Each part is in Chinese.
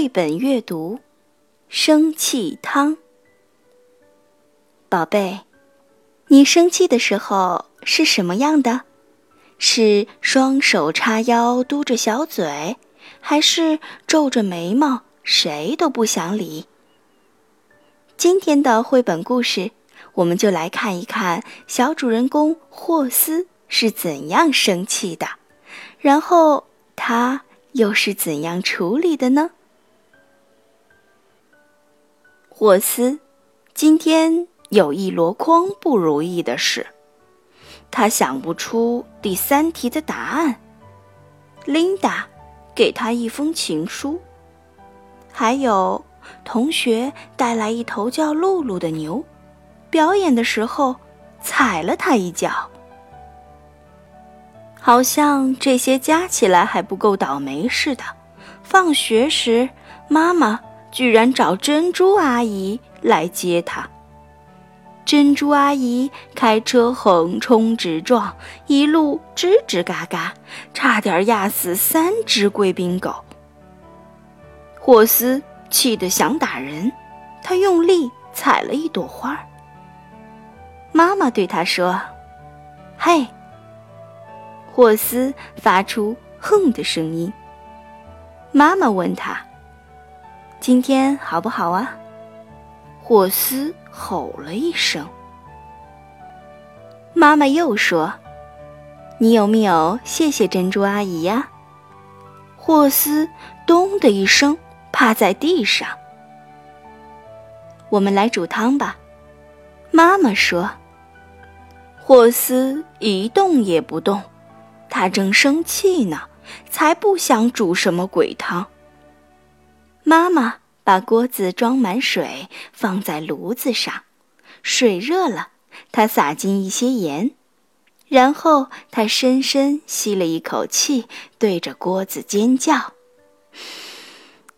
绘本阅读：生气汤。宝贝，你生气的时候是什么样的？是双手叉腰嘟着小嘴，还是皱着眉毛，谁都不想理？今天的绘本故事，我们就来看一看小主人公霍斯是怎样生气的，然后他又是怎样处理的呢？霍斯今天有一箩筐不如意的事，他想不出第三题的答案。琳达给他一封情书，还有同学带来一头叫露露的牛，表演的时候踩了他一脚。好像这些加起来还不够倒霉似的。放学时，妈妈。居然找珍珠阿姨来接他。珍珠阿姨开车横冲直撞，一路吱吱嘎嘎，差点压死三只贵宾狗。霍斯气得想打人，他用力踩了一朵花。妈妈对他说：“嘿！”霍斯发出“哼”的声音。妈妈问他。今天好不好啊？霍斯吼了一声。妈妈又说：“你有没有谢谢珍珠阿姨呀？”霍斯咚的一声趴在地上。我们来煮汤吧，妈妈说。霍斯一动也不动，他正生气呢，才不想煮什么鬼汤。妈妈把锅子装满水，放在炉子上，水热了，她撒进一些盐，然后她深深吸了一口气，对着锅子尖叫：“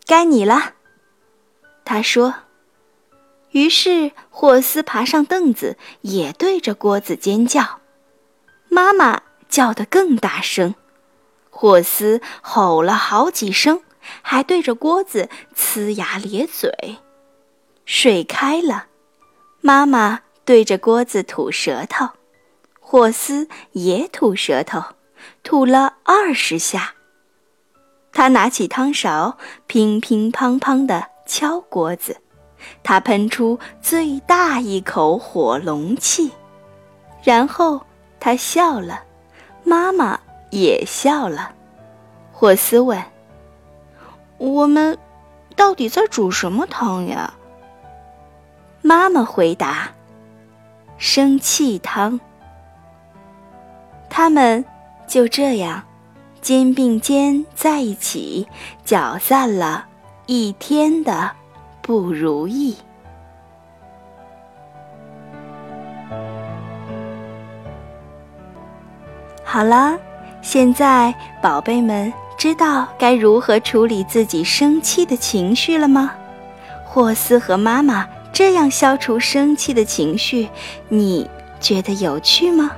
该你了！”她说。于是霍斯爬上凳子，也对着锅子尖叫。妈妈叫得更大声，霍斯吼了好几声。还对着锅子呲牙咧嘴，水开了，妈妈对着锅子吐舌头，霍斯也吐舌头，吐了二十下。他拿起汤勺，乒乒乓乓地敲锅子，他喷出最大一口火龙气，然后他笑了，妈妈也笑了。霍斯问。我们到底在煮什么汤呀？妈妈回答：“生气汤。”他们就这样肩并肩在一起，搅散了一天的不如意。好了，现在宝贝们。知道该如何处理自己生气的情绪了吗？霍斯和妈妈这样消除生气的情绪，你觉得有趣吗？